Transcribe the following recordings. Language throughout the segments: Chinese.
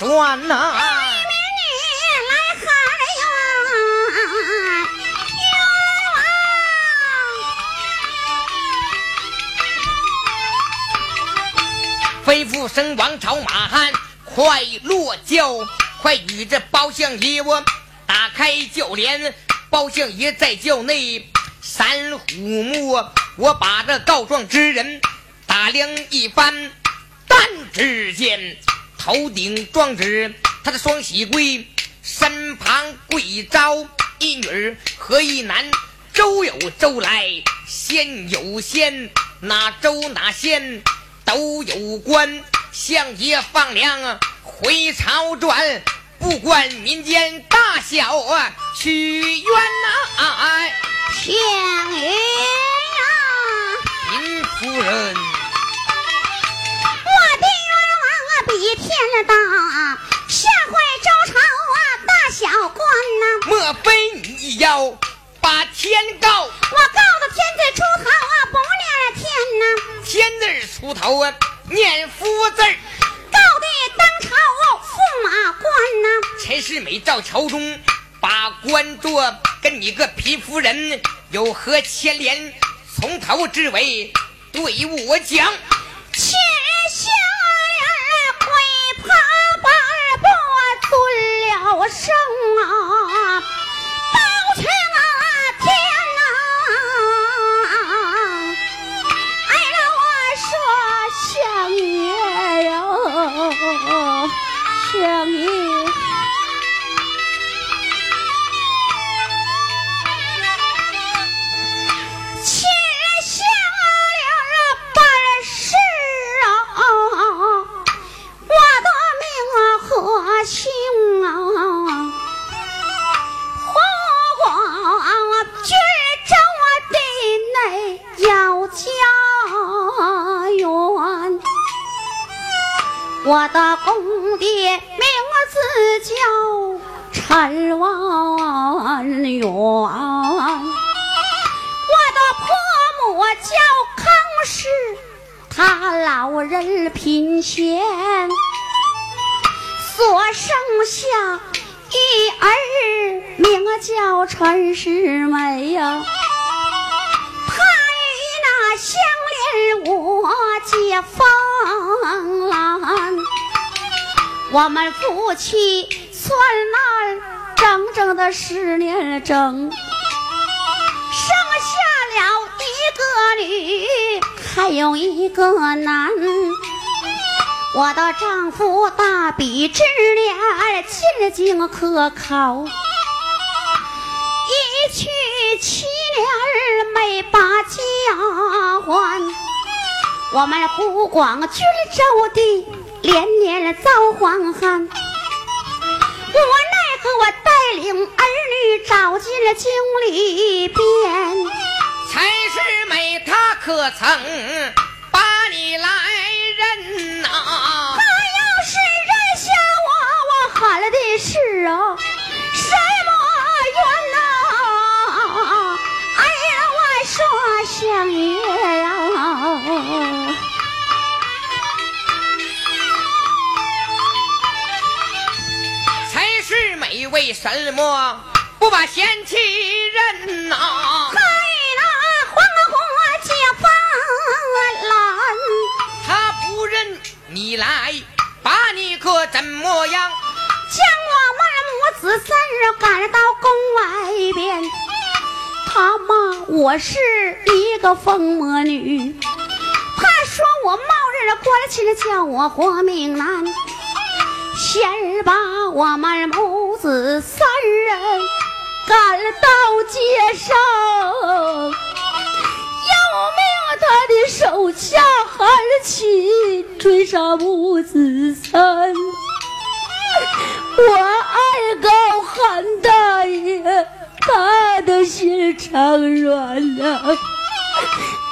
冤呐！吩咐声王朝马汉，快落轿，快与这包相爷我打开轿帘。包相爷在轿内三虎目，我把这告状之人打量一番，但只见头顶状纸，他的双喜柜身旁跪招一女和一男，周有周来，仙有仙，哪周哪仙。都有关，相爷放粮回朝转，不管民间大小啊，屈冤呐！相爷啊，林夫人，比天大，吓坏周朝啊大小官呐！莫非你要把天告？我告的天字出头啊，不念天呐！天字出头啊，念夫字儿，告的当朝驸马官呐。陈世美赵朝中把官做，跟你个皮夫人有何牵连？从头至尾对我讲。不了声啊，我的公爹名字叫陈万元，我的婆母叫康氏，她老人贫贱，所生下一儿名叫陈世美呀，他与那相我结芳兰。我们夫妻算那整整的十年整，生下了一个女，还有一个男。我的丈夫大比之年，进京科考，一去七年没把家还。我们湖广军州的。连年遭荒旱，无奈何我带领儿女找进了京里边。陈世美，他可曾把你来认呐？他要是认下我，我喊了的是啊，什么冤呐？哎呀，我说相爷为什么不把贤妻认呐？在那黄花家放兰，他不认你来，把你可怎么样？将我们母子三人赶到宫外边，他骂我是一个疯魔女，他说我冒认了官亲，叫我活命难。先把我们母子三人赶到街上，要命他的手下喊起追杀母子三。我爱高喊大爷，他的心肠软呐，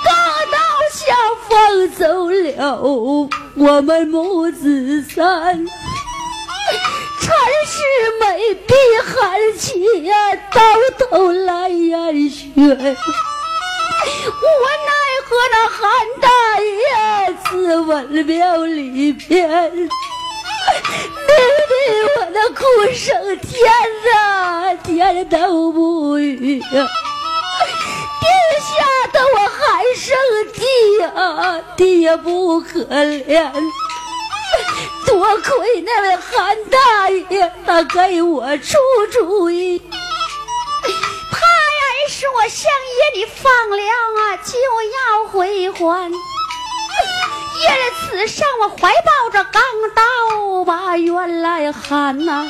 大刀下放走了我们母子三。陈世美比寒气呀，到头来眼血，无奈何那韩大爷自刎庙里边，妹妹，我那哭声天呐，天都不语呀！地下的我还生地呀，地也不可怜。多亏那位韩大爷，他给我出主意。他人说相爷你放粮啊，就要回还。夜里此上我怀抱着钢刀把原来韩呐，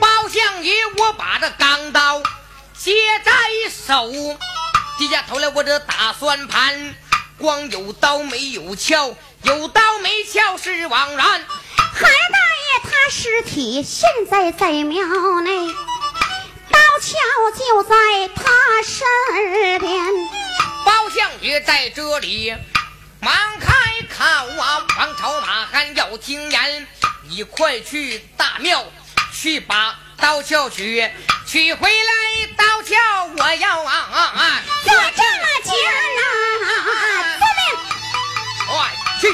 包相爷，我把这钢刀接在手。低下头来，我这打算盘，光有刀没有鞘，有刀没鞘是枉然。韩大爷他尸体现在在庙内，刀鞘就在他身边。包相爷在这里，忙开口啊！王朝马汉要听言，你快去大庙去把刀鞘取。取回来刀鞘，我要啊啊啊！就这么讲啊！遵命。快去！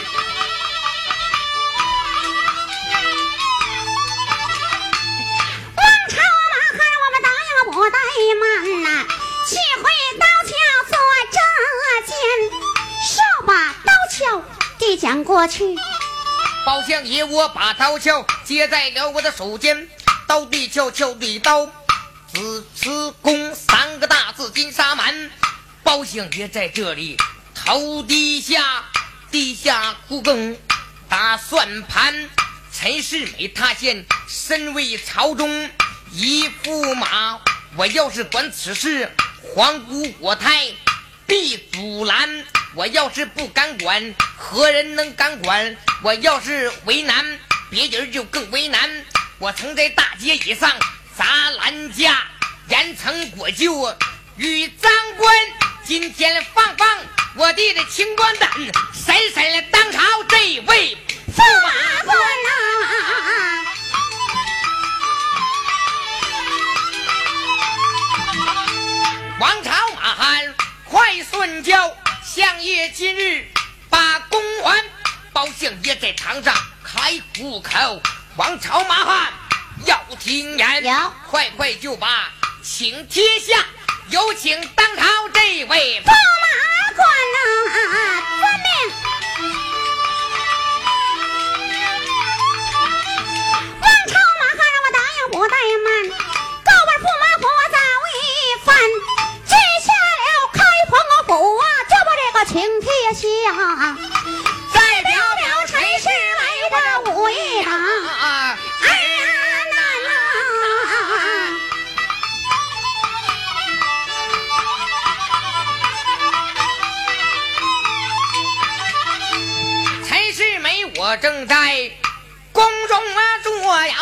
王朝马汉，我们答应不怠慢呐，取回刀鞘递将过去。包相爷，我把刀鞘接在了我的手间，刀地鞘，鞘地刀。子慈公三个大字金沙满，包相爷在这里头低下，地下苦更打算盘。陈世美他现身为朝中一驸马，我要是管此事，皇姑国太必阻拦。我要是不敢管，何人能敢管？我要是为难，别人就更为难。我曾在大街以上。砸烂架，严惩国舅与长官。今天放放我弟的清官胆，上开虎口。王朝马汉。要听言，快快就把请帖下，有请当朝这位驸马官啊，遵命。王朝马汉让我答应不怠慢，告问驸马官我早一番，记下了开封府啊，就把这个请帖下，我正在宫中啊坐呀，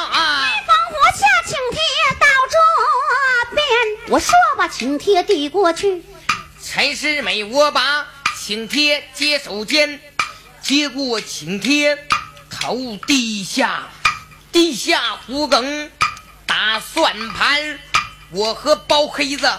开封府下请帖到这边，我说把请帖递过去。陈世美，我把请帖接手间，接过请帖，头低下，地下胡梗打算盘。我和包黑子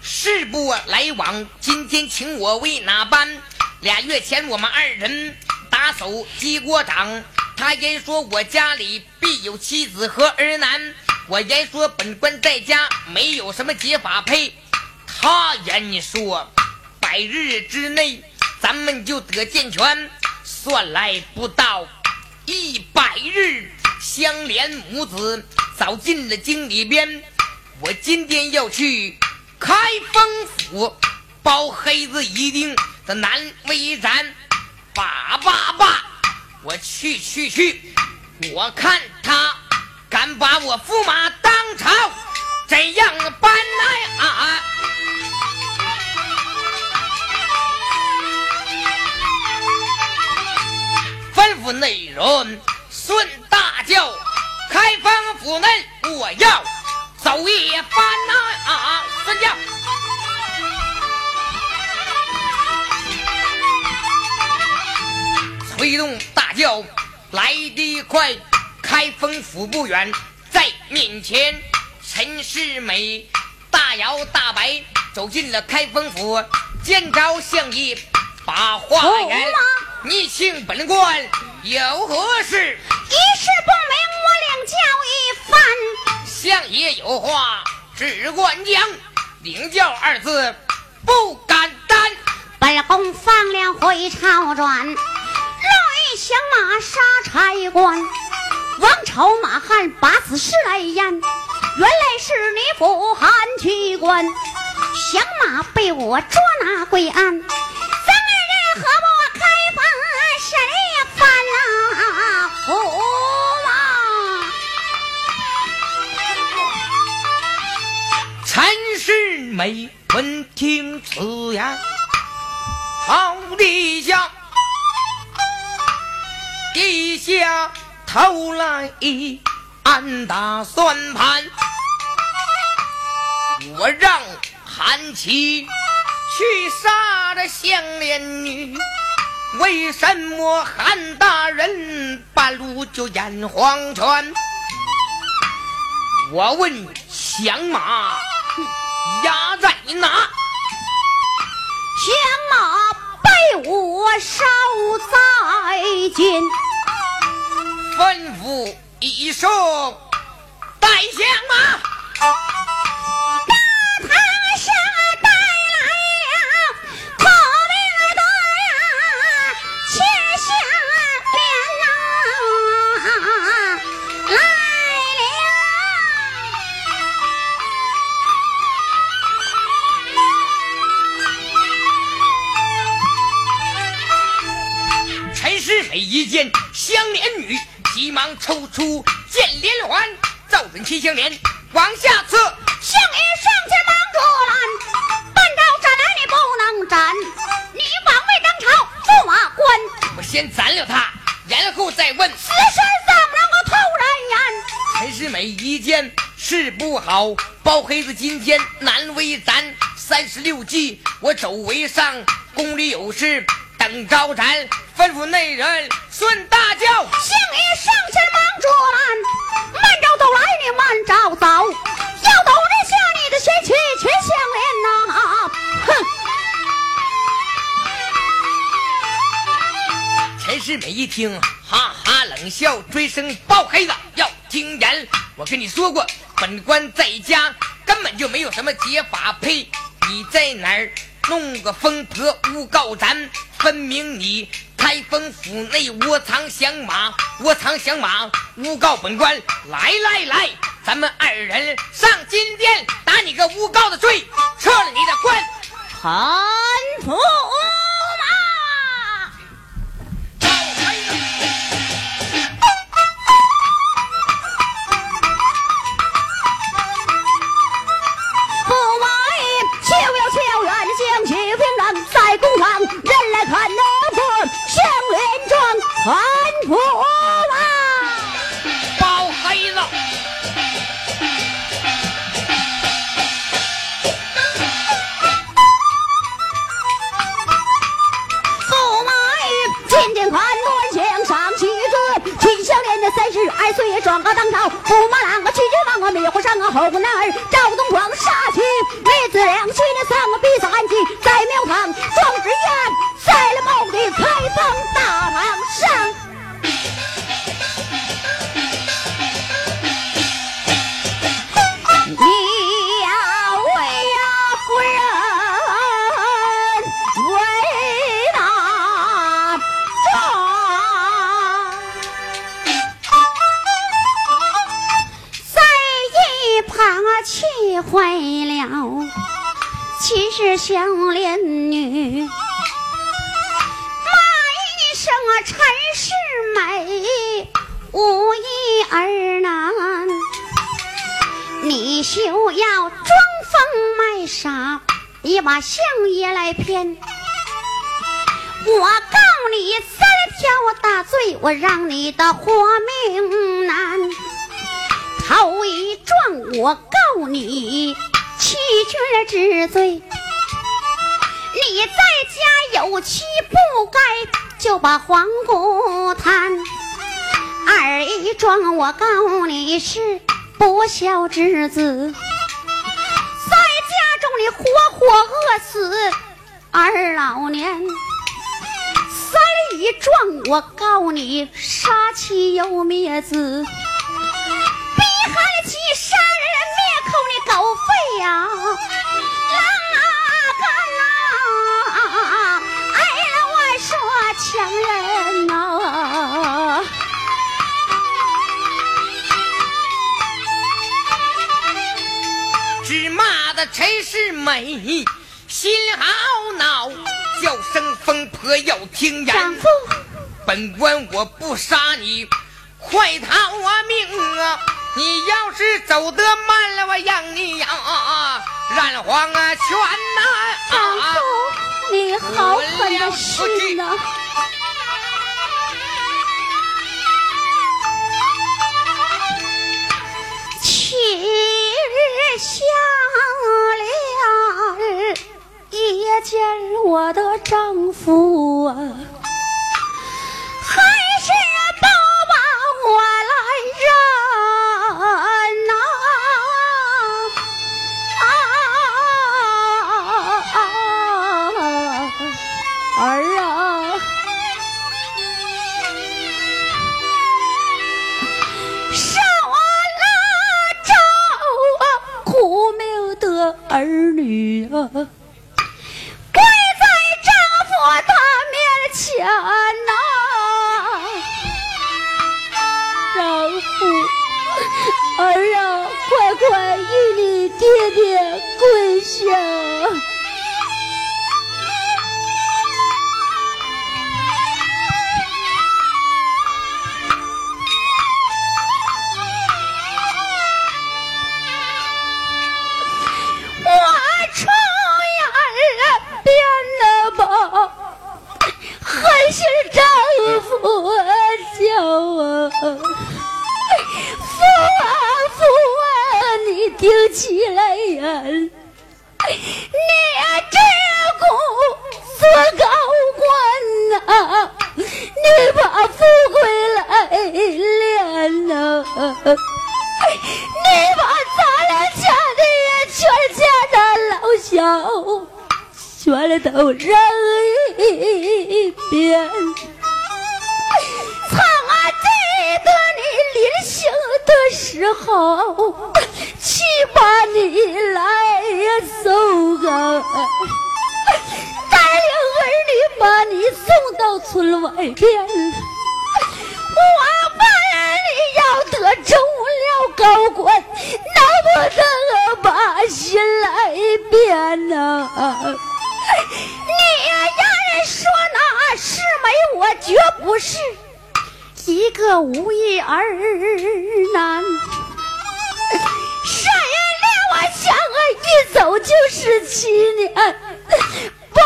势不来往，今天请我为哪般？俩月前我们二人。打手击过掌，他言说我家里必有妻子和儿男，我言说本官在家没有什么结法配。他言说百日之内咱们就得健全，算来不到一百日，相连母子早进了京里边。我今天要去开封府，包黑子一定的难为咱。叭叭叭，我去去去！我看他敢把我驸马当朝怎样办来啊？吩咐内人顺大轿，开封府内我要走一番呐啊！顺轿。动大叫：“来得快！开封府不远，在面前。”陈世美大摇大摆走进了开封府，见着相爷，把话言：“你请本官有何事？”一事不明，我领教一番。相爷有话，只管讲。领教二字不敢担。本宫放粮回朝转，响马杀差官。王朝马汉把此事来言，原来是你不汉去官。响马被我捉拿归案，咱二人何不开封审一番啊？驸马，陈世美闻听此言，好地下，地下。头来一暗打算盘，我让韩琦去杀这香莲女，为什么韩大人半路就演黄泉？我问响马押在哪？响马被我烧在监。吩咐一声，带响马，大堂上带来了破命的呀，切下脸呐，来了。陈世美一见香莲女。急忙抽出剑连环，照准秦香莲往下刺。相爷上前忙住拦，半招斩来你不能斩，你枉为当朝驸马官。我先斩了他，然后再问。此事怎么能够突然言？陈世美一见事不好，包黑子今天难为咱。三十六计，我走为上，宫里有事等招斩，吩咐内人顺大叫。相爷上前忙捉拦，慢着走来你慢着走，要抖这下你的先去去相连呐！哼！陈世美一听，哈哈冷笑，追声包黑子要听言。我跟你说过，本官在家根本就没有什么解法，呸！你在哪儿弄个疯婆诬告咱？分明你开封府内窝藏降马，窝藏降马，诬告本官。来来来，咱们二人上金殿，打你个诬告的罪，撤了你的官。韩驸马。驸马，逍遥逍遥，人相欺，有天在宫堂，人来看呐。官府啊，包黑子，驸马爷今天看端向上去尊，秦香莲的三十二岁状告当朝，驸马郎个去君王啊，灭火上啊，后宫男儿赵东光杀去李子良，去年三个比赛安吉在庙堂壮志愿，在了某的开封大堂。其实香莲女，骂一声啊，陈世美，无一儿难。你休要装疯卖傻，你把相爷来骗。我告你三条大罪，我让你的活命难。头一撞，我告你欺君之罪。你在家有妻不该就把黄姑贪。二一桩我告你是不孝之子，在家中你活活饿死二老年。三一状我告你杀妻又灭子，美心好恼，叫声疯婆要听言。丈夫，本官我不杀你，快逃啊命啊！你要是走得慢了，我让你呀染黄啊泉丈呐！夫，你好狠的心呐！七日下夜间我的丈夫啊，嗯嗯要得中了高官，能不能把心来变呐、你呀，让人说那是美，我绝不是一个无义儿男。山人连我想啊，一走就是七年，不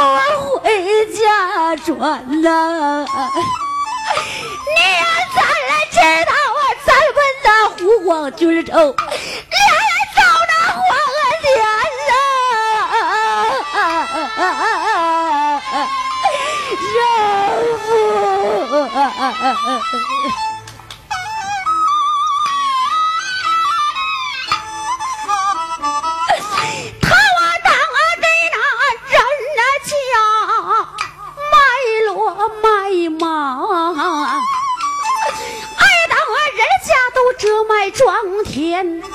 回家转呐、你呀，咱俩知道咱们那湖广军州，连走那黄年呐，丈夫。他我当啊给那人呐家卖骡卖马，这卖庄田，像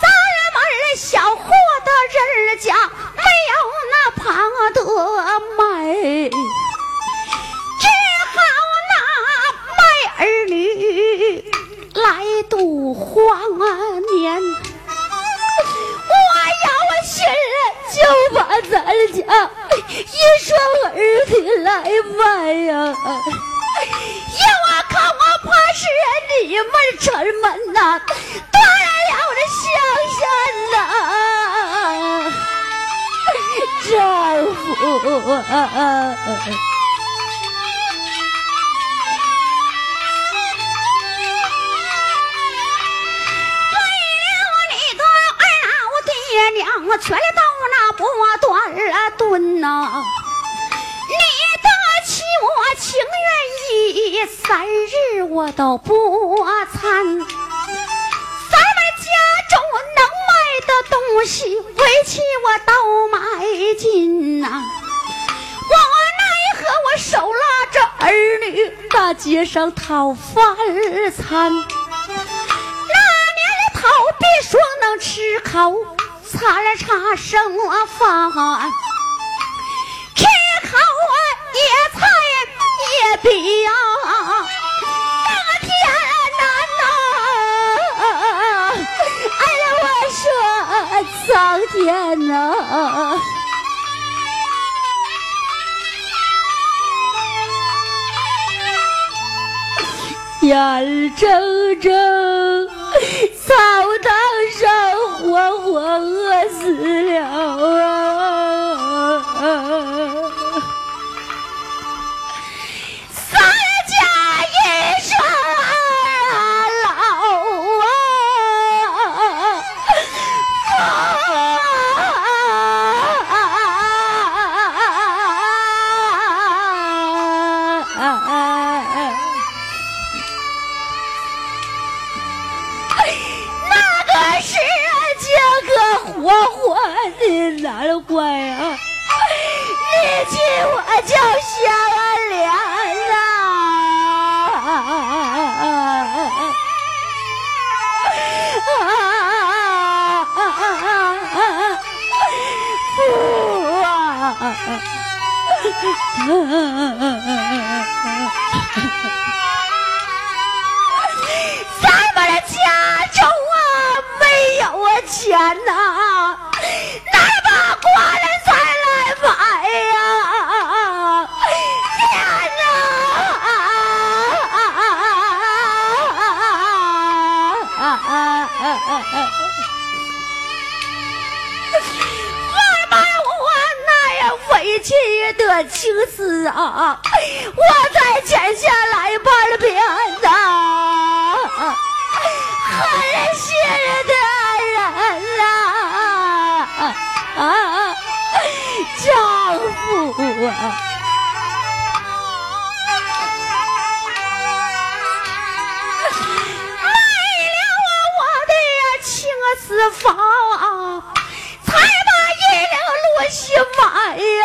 咱们儿小货的人家没有那旁的卖。只好那卖儿女来度荒年。我要我信任，就把咱家一双儿女来卖呀、是你们城门呐，断了我的香山呐，丈夫。为了你的二老爹娘啊，全都那波段儿蹲呐、你的妻我情愿意三日我都不参。咱们家中能卖的东西，为妻我都买尽呐。我奈何我手拉着儿女，大街上讨饭餐。那年的头别说能吃口餐茶剩饭。也比呀，那天难呐！哎呀，我说苍天呐！眼睁睁草堂上活活饿死了啊！难怪啊！你亲我就相连呐！父啊！咱们的家中啊，没有啊钱呐。寡人才来买呀！天哪！我把我那委屈的情思啊，我再剪下来半边呐，狠心的啊，为了我的青丝发，才把一两路西买呀，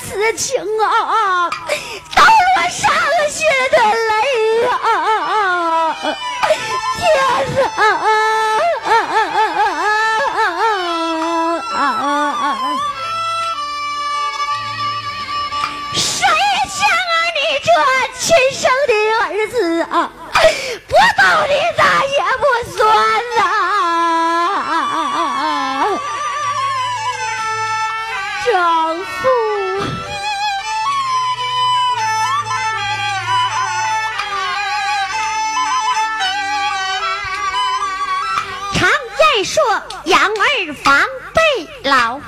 此情啊，都落伤心的泪啊。天啊！谁想啊，你这亲生的儿子啊，不到你咋也不算呐，丈说养儿防备老，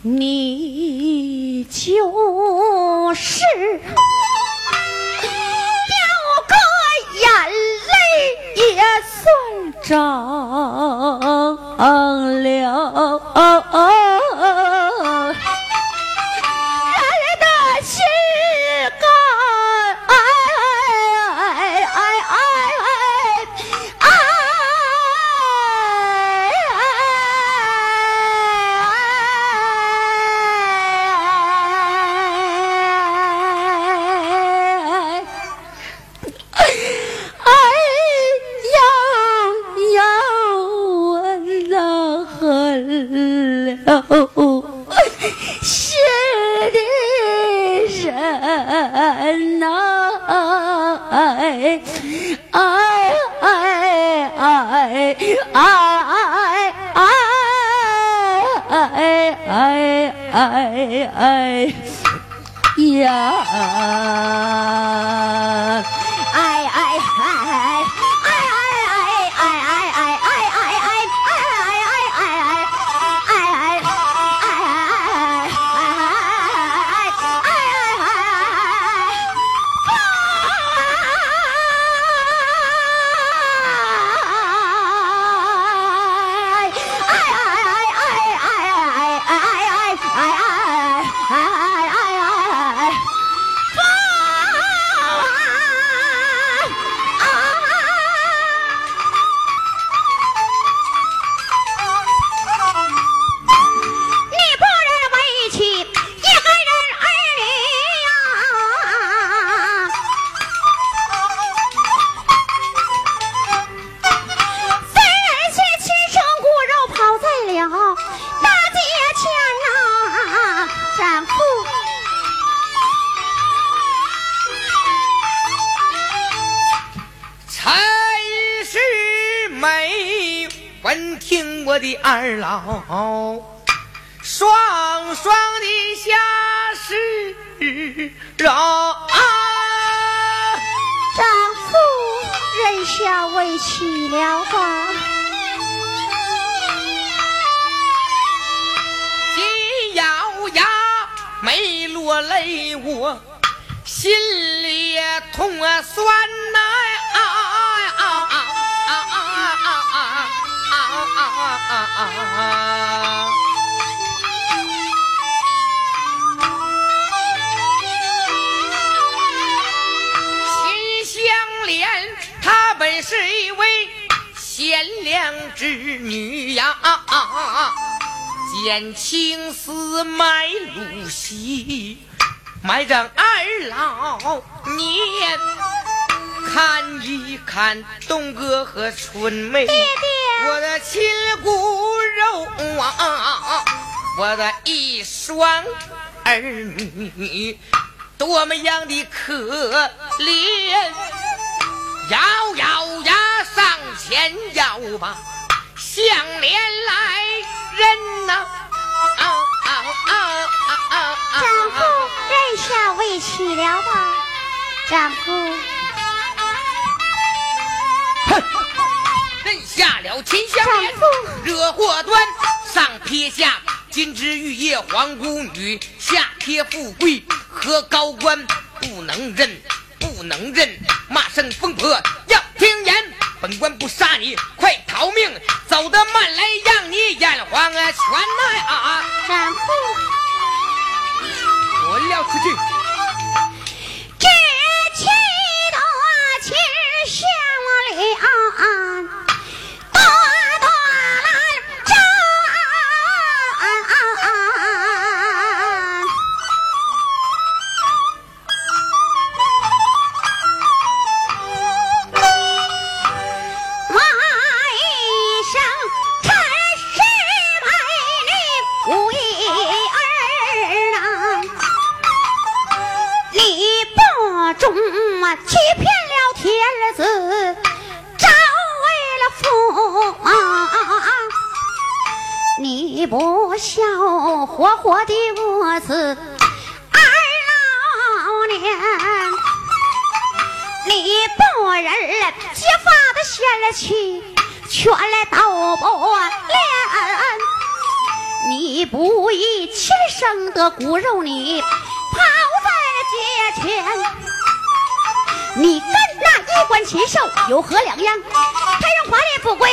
你就是掉个眼泪也算长了。老双双的下世肉，丈夫人下为妻了吧？紧咬牙没落泪，我心里痛啊酸啊啊啊啊！本是一位贤良之女呀，见青丝买露西，买张二老年，看一看东哥和春梅，爹爹，我的亲骨肉啊，我的一双儿女，多么样的可怜。咬咬牙，上前要把相连来人呐！啊啊啊啊啊啊！丈夫认下为妻了吧？丈夫，哼，下了秦香莲，惹祸端，上撇下金枝玉叶皇姑女，下撇富贵和高官，不能认。不能认，骂声疯婆要听言。本官不杀你，快逃命！走得慢来，让你眼黄啊！全来啊！丈夫，滚了出去！这气多气向了。子，招为了父你不孝，活活的饿死二老年。你不忍揭发的泄了气，却来道不连。你不义亲生的骨肉，你抛在了街前。你跟与关禽兽有何两样？太上华丽不归。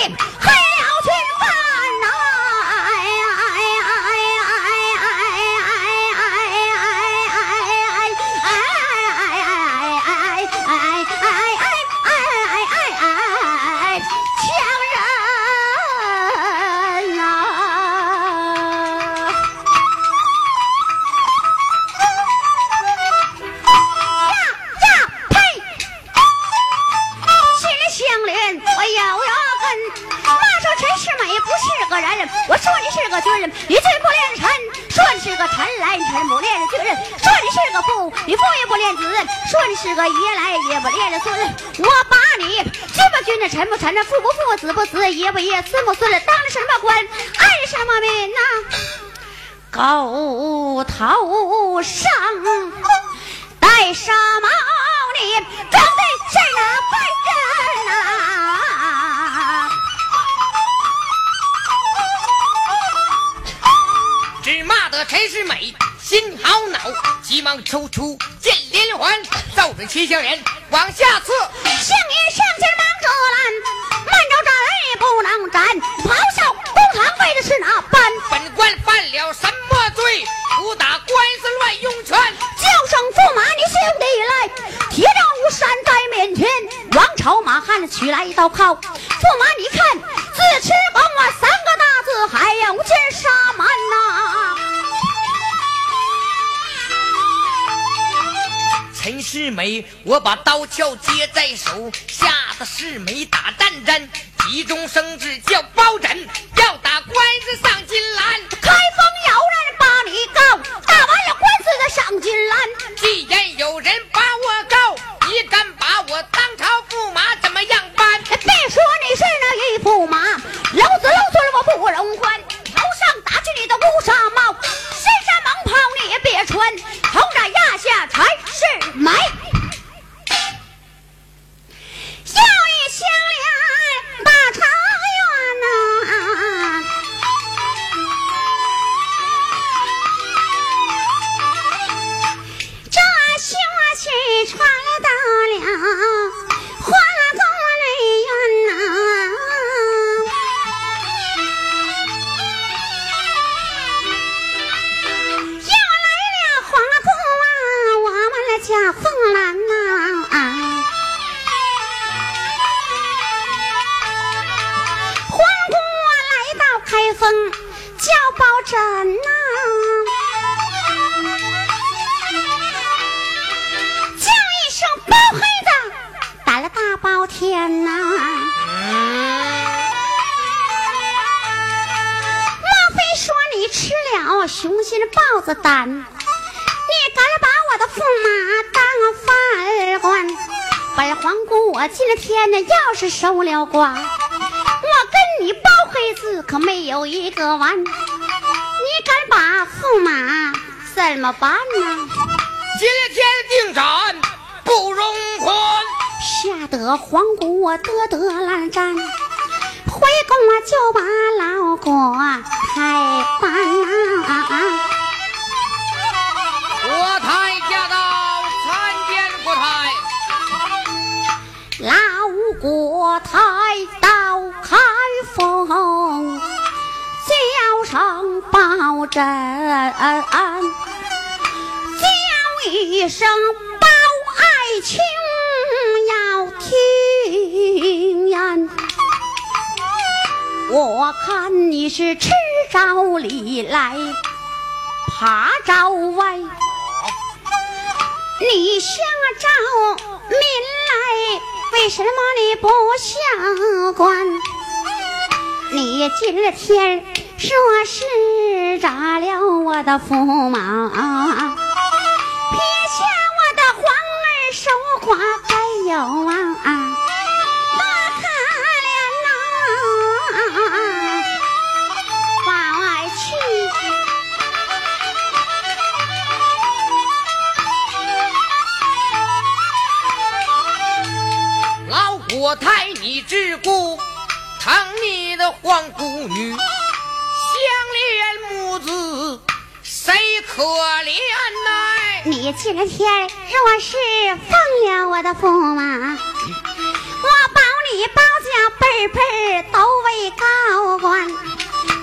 你最不恋臣；说你是个臣来，臣不恋军人；说你是个父，你父也不恋子；说你是个爷来，也不恋孙。我把你君不君的，臣不臣的，父不父，子不子，爷不爷，孙不孙的，当的什么官，爱什么民呐？狗头上戴纱帽，你装的是那笨人啊！得陈世美心好恼，急忙抽出剑连环，照准齐乡人往下刺。相爷上前忙着拦，慢着站不能斩，咆哮公堂为的是哪般？本官犯了什么罪？不打官司乱用权。叫声驸马，你兄弟来，铁杖如山在面前。王朝马汉取来一刀靠，驸马你看，自持公我三个大字，还要见沙门呐、陈世美，我把刀鞘接在手，吓得世美打战战，急中生智叫包拯，要打官司上金兰。开封有人把你告，打完了官司再上金兰。既然有人把我告，你敢把我当朝驸马怎么样办？守了寡，我跟你包黑子可没有一个完。你敢把驸马怎么办呢？接天定斩不容缓。吓得皇姑我得得烂战，回宫我就把老国开办呐、包拯，叫一声包爱卿要听呀。我看你是吃着里来，爬着外。你下诏民来，为什么你不下官？你今天说是扎了我的驸马，撇下我的皇儿守寡还有啊，多可怜呐、把外去。老国太，你只顾疼你的皇姑女，可怜呐？你今天若是放了我的驸马，我保你包家辈辈都为高官。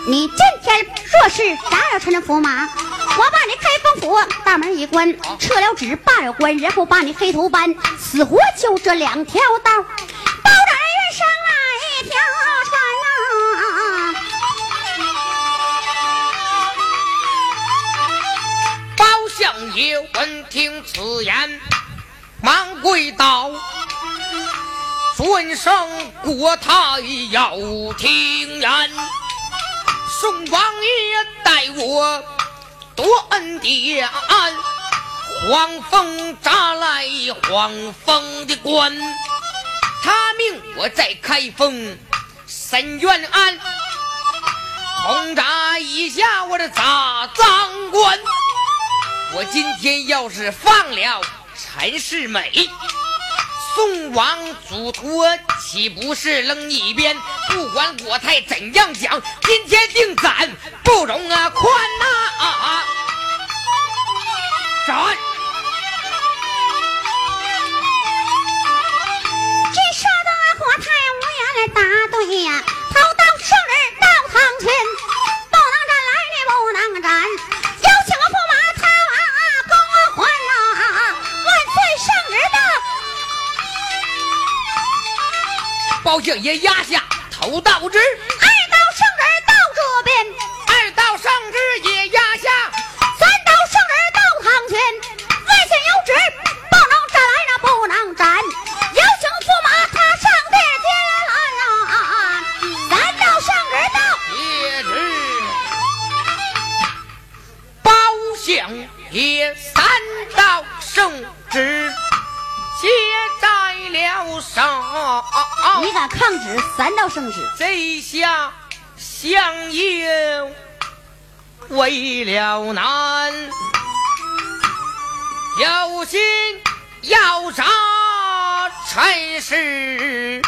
你今天若是杀了陈驸马，我把你开封府大门一关，撤了职，罢了官，然后把你黑头搬，死活就这两条道，爷闻听此言，忙跪倒，尊声国太要听言。宋王爷待我多恩典，黄蜂扎来黄蜂的官，他命我在开封审冤案。轰炸一下我的大赃官。我今天要是放了陈世美，宋王祖托岂不是扔一边？不管国太怎样讲，今天定斩不容啊宽呐啊！斩！这说的国太无言来答对呀，头到圣人到堂前，高相爷压下头道之，相爷为了难，有心要杀陈世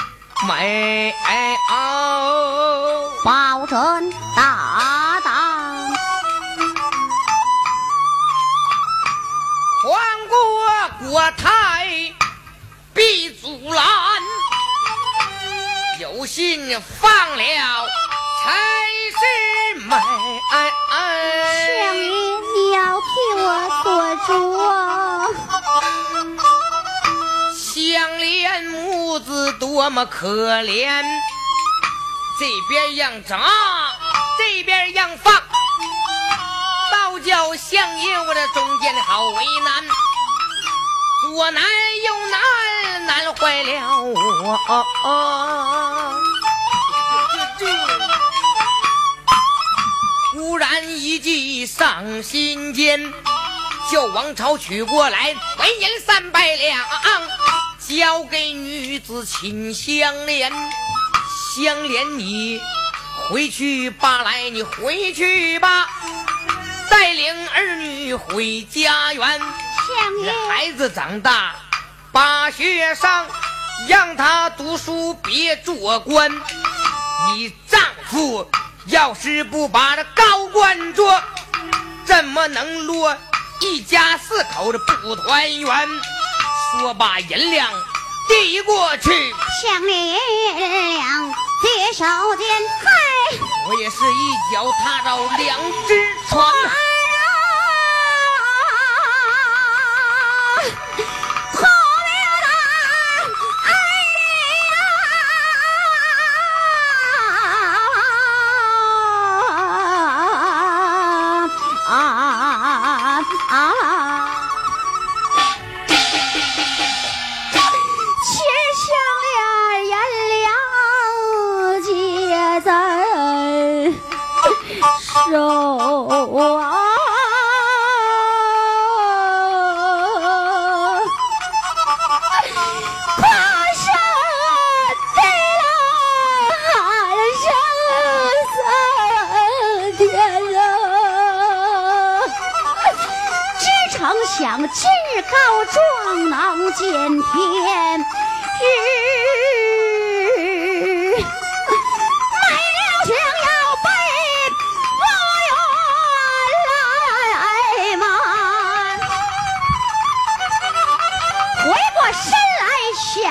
美。保准大当，黄国国太必阻拦，有心放了陈世美。相爷你要替我做主啊！相莲母子多么可怜，这边让炸，这边让放，倒叫相爷我这中间好为难，左难右难，难坏了我。忽然一计上心间，叫王朝取过来，纹银三百两，交给女子秦香莲。香莲你回去吧，来你回去吧，带领儿女回家园。相爷这孩子长大把学上，让他读书别做官。你丈夫要是不把这高官做，怎么能落一家四口的不团圆？说把银两递过去，向银两接手间，嗨，我也是一脚踏着两只船。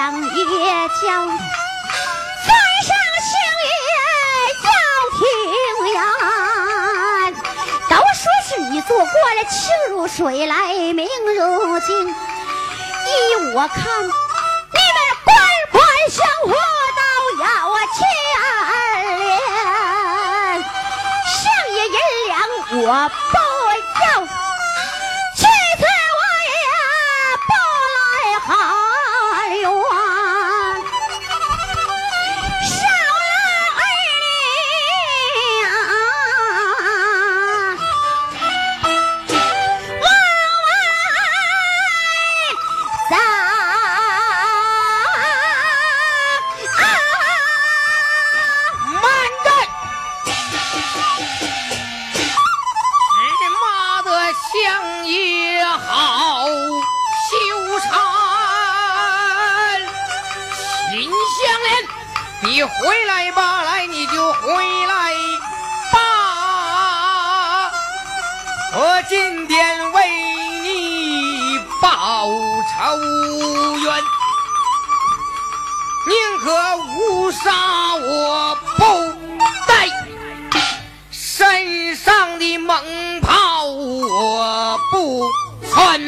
想也叫，再上星爷要听言。都说是你做过了情如水来，明如镜。依我看，你们官官相护都要我牵连。相爷银两我不仇冤，宁可误杀我不带身上的猛炮，我不穿，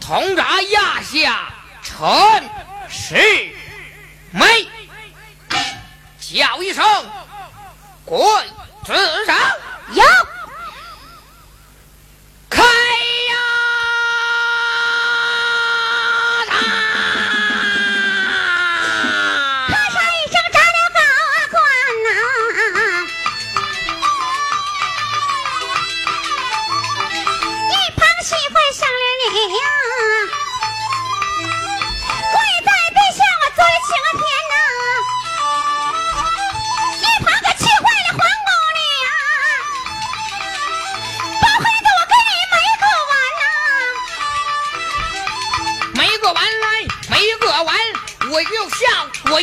铜闸压下陈世美。叫一声“滚子上有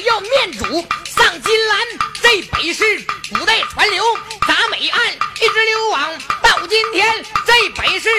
要面主上金兰，这本是古代传流铡美案，一直流往到今天，这本是